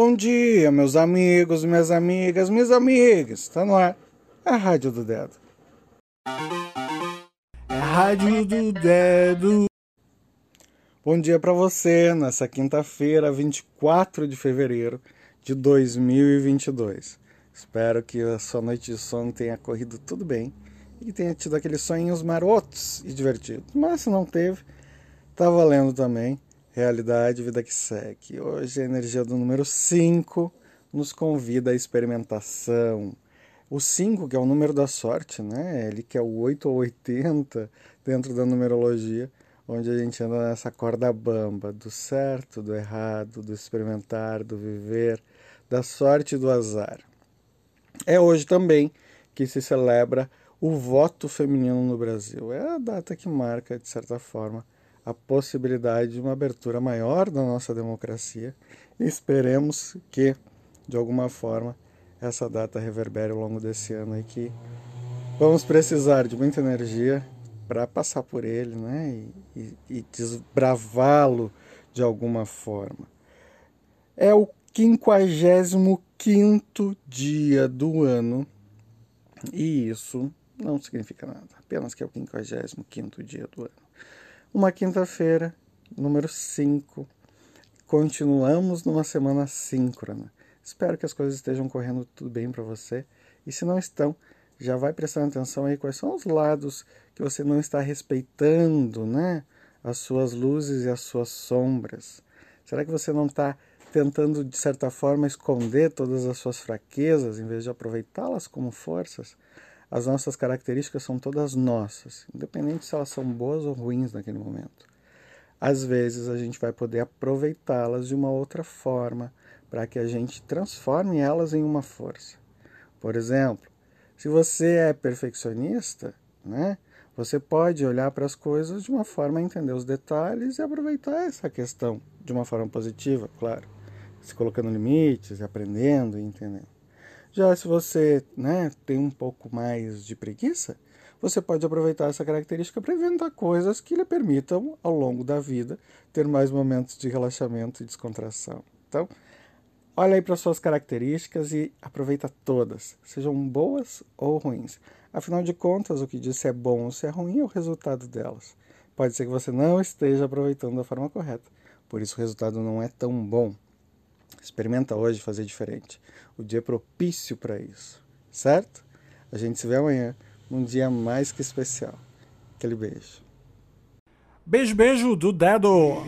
Bom dia, meus amigos, minhas amigas, minhas amigas. Está no ar a Rádio do Dedo. É a Rádio do Dedo. Bom dia para você nessa quinta-feira, 24 de fevereiro de 2022. Espero que a sua noite de sono tenha corrido tudo bem e tenha tido aqueles sonhos marotos e divertidos. Mas se não teve, tá valendo também. Realidade, vida que segue. Hoje a energia do número 5 nos convida à experimentação. O 5, que é o número da sorte, né? Ele que é o 8 ou 80 dentro da numerologia, onde a gente anda nessa corda bamba do certo, do errado, do experimentar, do viver, da sorte e do azar. É hoje também que se celebra o voto feminino no Brasil. É a data que marca, de certa forma, a possibilidade de uma abertura maior da nossa democracia e esperemos que, de alguma forma, essa data reverbere ao longo desse ano e que vamos precisar de muita energia para passar por ele né? e, e, e desbravá-lo de alguma forma. É o 55 dia do ano e isso não significa nada, apenas que é o 55 dia do ano uma quinta-feira, número 5. Continuamos numa semana síncrona. Espero que as coisas estejam correndo tudo bem para você. E se não estão, já vai prestando atenção aí quais são os lados que você não está respeitando, né? As suas luzes e as suas sombras. Será que você não está tentando, de certa forma, esconder todas as suas fraquezas em vez de aproveitá-las como forças? As nossas características são todas nossas, independente se elas são boas ou ruins naquele momento. Às vezes a gente vai poder aproveitá-las de uma outra forma para que a gente transforme elas em uma força. Por exemplo, se você é perfeccionista, né, você pode olhar para as coisas de uma forma a entender os detalhes e aproveitar essa questão de uma forma positiva, claro, se colocando limites, aprendendo e entendendo. Já se você né, tem um pouco mais de preguiça, você pode aproveitar essa característica para inventar coisas que lhe permitam, ao longo da vida, ter mais momentos de relaxamento e descontração. Então, olha aí para suas características e aproveita todas, sejam boas ou ruins. Afinal de contas, o que diz se é bom ou se é ruim é o resultado delas. Pode ser que você não esteja aproveitando da forma correta, por isso o resultado não é tão bom. Experimenta hoje fazer diferente. O dia é propício para isso, certo? A gente se vê amanhã, num dia mais que especial. Aquele beijo. Beijo, beijo do dedo.